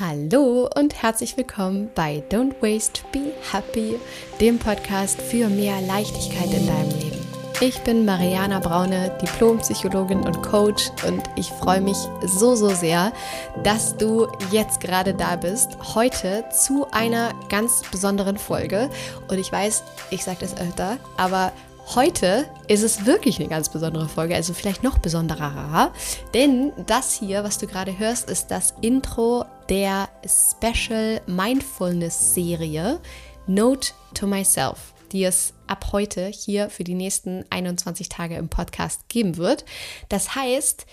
Hallo und herzlich willkommen bei Don't Waste, Be Happy, dem Podcast für mehr Leichtigkeit in deinem Leben. Ich bin Mariana Braune, Diplompsychologin und Coach und ich freue mich so, so sehr, dass du jetzt gerade da bist, heute zu einer ganz besonderen Folge. Und ich weiß, ich sage das öfter, aber Heute ist es wirklich eine ganz besondere Folge, also vielleicht noch besonderer, denn das hier, was du gerade hörst, ist das Intro der Special Mindfulness Serie Note to Myself, die es ab heute hier für die nächsten 21 Tage im Podcast geben wird. Das heißt,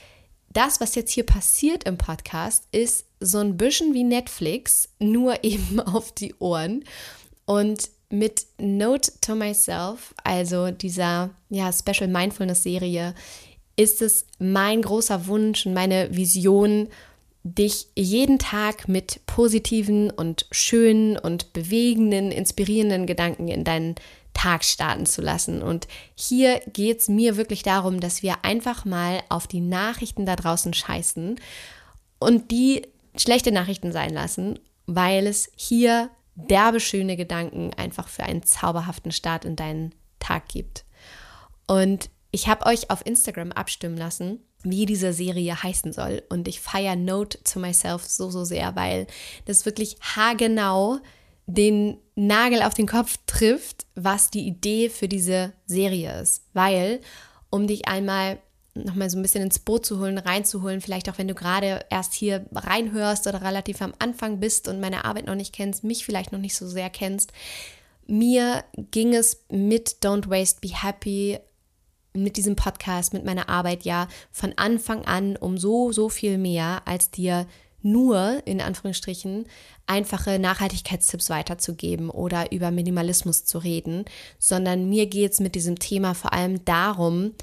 das, was jetzt hier passiert im Podcast, ist so ein bisschen wie Netflix, nur eben auf die Ohren. Und mit Note to Myself, also dieser ja, Special Mindfulness Serie, ist es mein großer Wunsch und meine Vision, dich jeden Tag mit positiven und schönen und bewegenden, inspirierenden Gedanken in deinen Tag starten zu lassen. Und hier geht es mir wirklich darum, dass wir einfach mal auf die Nachrichten da draußen scheißen und die schlechte Nachrichten sein lassen, weil es hier derbe schöne Gedanken einfach für einen zauberhaften Start in deinen Tag gibt. Und ich habe euch auf Instagram abstimmen lassen, wie diese Serie heißen soll. Und ich feiere Note to Myself so, so sehr, weil das wirklich haargenau den Nagel auf den Kopf trifft, was die Idee für diese Serie ist. Weil, um dich einmal nochmal so ein bisschen ins Boot zu holen, reinzuholen, vielleicht auch wenn du gerade erst hier reinhörst oder relativ am Anfang bist und meine Arbeit noch nicht kennst, mich vielleicht noch nicht so sehr kennst. Mir ging es mit Don't Waste, Be Happy, mit diesem Podcast, mit meiner Arbeit ja von Anfang an um so, so viel mehr, als dir nur in Anführungsstrichen einfache Nachhaltigkeitstipps weiterzugeben oder über Minimalismus zu reden, sondern mir geht es mit diesem Thema vor allem darum,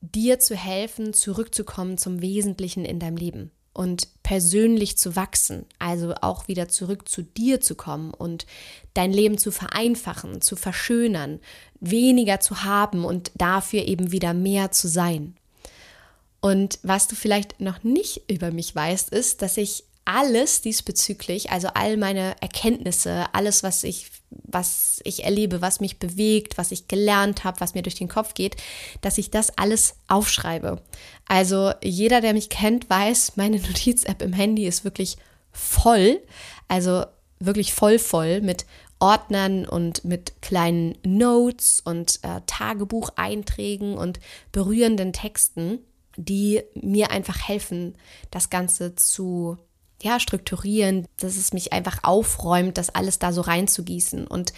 dir zu helfen, zurückzukommen zum Wesentlichen in deinem Leben und persönlich zu wachsen, also auch wieder zurück zu dir zu kommen und dein Leben zu vereinfachen, zu verschönern, weniger zu haben und dafür eben wieder mehr zu sein. Und was du vielleicht noch nicht über mich weißt, ist, dass ich alles diesbezüglich, also all meine Erkenntnisse, alles, was ich, was ich erlebe, was mich bewegt, was ich gelernt habe, was mir durch den Kopf geht, dass ich das alles aufschreibe. Also jeder, der mich kennt, weiß, meine Notiz-App im Handy ist wirklich voll, also wirklich voll voll mit Ordnern und mit kleinen Notes und äh, Tagebucheinträgen und berührenden Texten, die mir einfach helfen, das Ganze zu ja, strukturieren, dass es mich einfach aufräumt, das alles da so reinzugießen. Und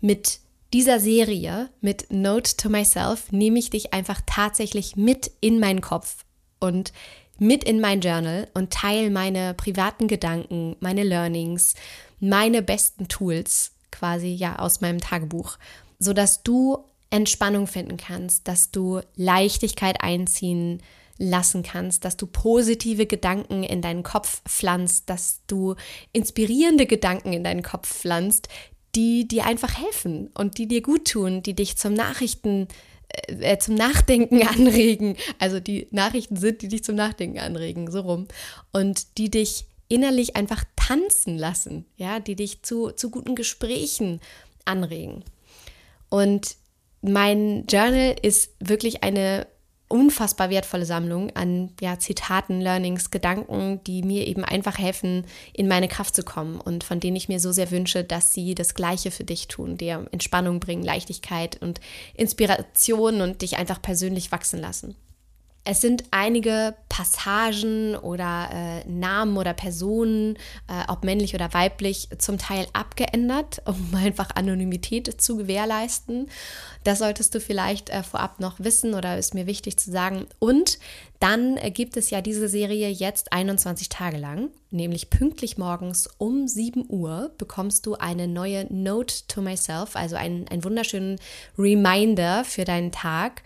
mit dieser Serie, mit Note to Myself, nehme ich dich einfach tatsächlich mit in meinen Kopf und mit in mein Journal und teile meine privaten Gedanken, meine Learnings, meine besten Tools quasi ja aus meinem Tagebuch, sodass du Entspannung finden kannst, dass du Leichtigkeit einziehen kannst lassen kannst, dass du positive Gedanken in deinen Kopf pflanzt, dass du inspirierende Gedanken in deinen Kopf pflanzt, die dir einfach helfen und die dir gut tun, die dich zum Nachrichten äh, äh zum Nachdenken anregen. Also die Nachrichten sind, die dich zum Nachdenken anregen, so rum. Und die dich innerlich einfach tanzen lassen, ja, die dich zu, zu guten Gesprächen anregen. Und mein Journal ist wirklich eine unfassbar wertvolle Sammlung an ja, Zitaten, Learnings, Gedanken, die mir eben einfach helfen, in meine Kraft zu kommen und von denen ich mir so sehr wünsche, dass sie das Gleiche für dich tun, dir Entspannung bringen, Leichtigkeit und Inspiration und dich einfach persönlich wachsen lassen. Es sind einige Passagen oder äh, Namen oder Personen, äh, ob männlich oder weiblich, zum Teil abgeändert, um einfach Anonymität zu gewährleisten. Das solltest du vielleicht äh, vorab noch wissen oder ist mir wichtig zu sagen. Und dann gibt es ja diese Serie jetzt 21 Tage lang, nämlich pünktlich morgens um 7 Uhr bekommst du eine neue Note to Myself, also einen wunderschönen Reminder für deinen Tag.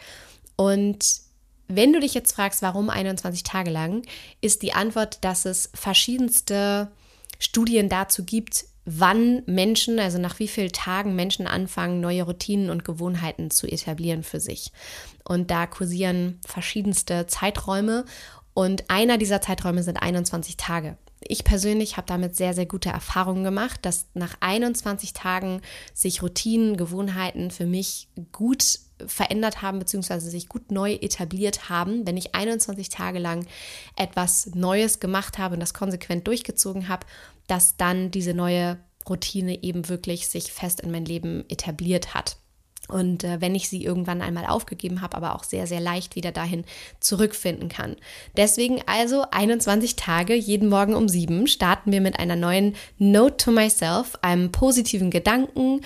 Und wenn du dich jetzt fragst, warum 21 Tage lang, ist die Antwort, dass es verschiedenste Studien dazu gibt, wann Menschen, also nach wie vielen Tagen Menschen anfangen, neue Routinen und Gewohnheiten zu etablieren für sich. Und da kursieren verschiedenste Zeiträume und einer dieser Zeiträume sind 21 Tage. ich persönlich habe damit sehr, sehr gute Erfahrungen gemacht, dass nach 21 Tagen sich Routinen, Gewohnheiten für mich gut verändert haben, beziehungsweise sich gut neu etabliert haben. Wenn ich 21 Tage lang etwas Neues gemacht habe und das konsequent durchgezogen habe, dass dann diese neue Routine eben wirklich sich fest in mein Leben etabliert hat. Und äh, wenn ich sie irgendwann einmal aufgegeben habe, aber auch sehr, sehr leicht wieder dahin zurückfinden kann. Deswegen also 21 Tage, jeden Morgen um sieben, starten wir mit einer neuen Note to Myself, einem positiven Gedanken,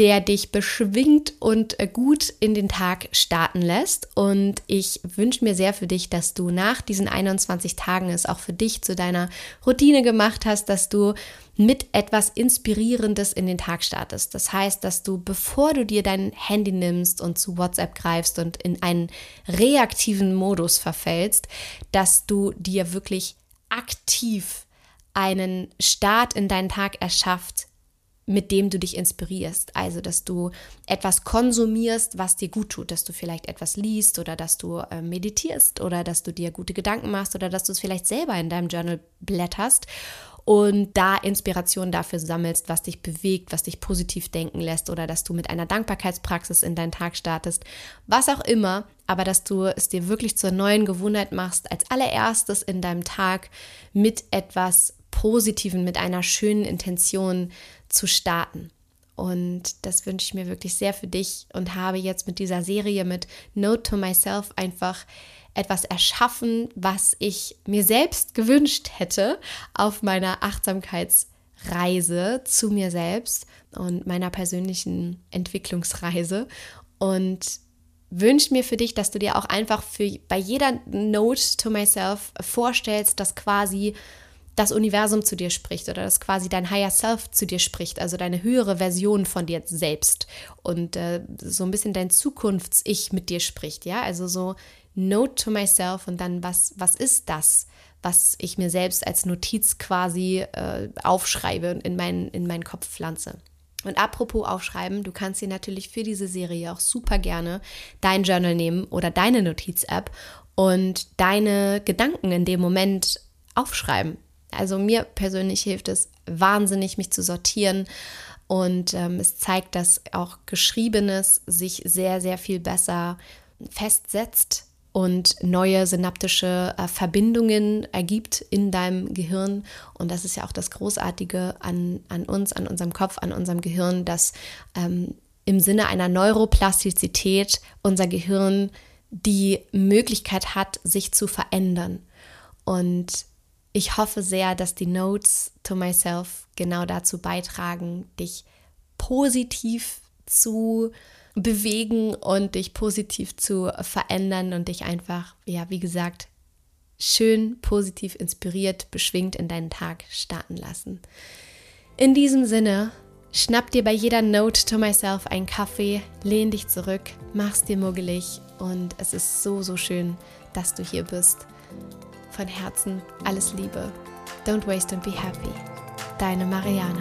der dich beschwingt und äh, gut in den Tag starten lässt. Und ich wünsche mir sehr für dich, dass du nach diesen 21 Tagen es auch für dich zu deiner Routine gemacht hast, dass du mit etwas Inspirierendes in den Tag startest. Das heißt, dass du, bevor du dir dein Handy nimmst und zu WhatsApp greifst und in einen reaktiven Modus verfällst, dass du dir wirklich aktiv einen Start in deinen Tag erschafft, mit dem du dich inspirierst. Also, dass du etwas konsumierst, was dir gut tut, dass du vielleicht etwas liest oder dass du äh, meditierst oder dass du dir gute Gedanken machst oder dass du es vielleicht selber in deinem Journal blätterst und da Inspiration dafür sammelst, was dich bewegt, was dich positiv denken lässt oder dass du mit einer Dankbarkeitspraxis in deinen Tag startest, was auch immer, aber dass du es dir wirklich zur neuen Gewohnheit machst, als allererstes in deinem Tag mit etwas Positiven, mit einer schönen Intention zu starten. Und das wünsche ich mir wirklich sehr für dich und habe jetzt mit dieser Serie mit Note to Myself einfach etwas erschaffen, was ich mir selbst gewünscht hätte auf meiner Achtsamkeitsreise zu mir selbst und meiner persönlichen Entwicklungsreise. Und wünsche mir für dich, dass du dir auch einfach für bei jeder Note to myself vorstellst, dass quasi das Universum zu dir spricht oder dass quasi dein Higher Self zu dir spricht, also deine höhere Version von dir selbst und äh, so ein bisschen dein Zukunfts-Ich mit dir spricht, ja, also so Note to myself und dann was, was ist das, was ich mir selbst als Notiz quasi äh, aufschreibe und in, mein, in meinen Kopf pflanze. Und apropos aufschreiben, du kannst dir natürlich für diese Serie auch super gerne dein Journal nehmen oder deine Notiz-App und deine Gedanken in dem Moment aufschreiben. Also mir persönlich hilft es wahnsinnig, mich zu sortieren. Und ähm, es zeigt, dass auch Geschriebenes sich sehr, sehr viel besser festsetzt und neue synaptische äh, Verbindungen ergibt in deinem Gehirn. Und das ist ja auch das Großartige an, an uns, an unserem Kopf, an unserem Gehirn, dass ähm, im Sinne einer Neuroplastizität unser Gehirn die Möglichkeit hat, sich zu verändern. Und ich hoffe sehr, dass die Notes to myself genau dazu beitragen, dich positiv zu bewegen und dich positiv zu verändern und dich einfach, ja, wie gesagt, schön positiv inspiriert, beschwingt in deinen Tag starten lassen. In diesem Sinne, schnapp dir bei jeder Note to myself einen Kaffee, lehn dich zurück, mach's dir muggelig und es ist so, so schön, dass du hier bist von Herzen alles Liebe. Don't waste and be happy. Deine Mariana.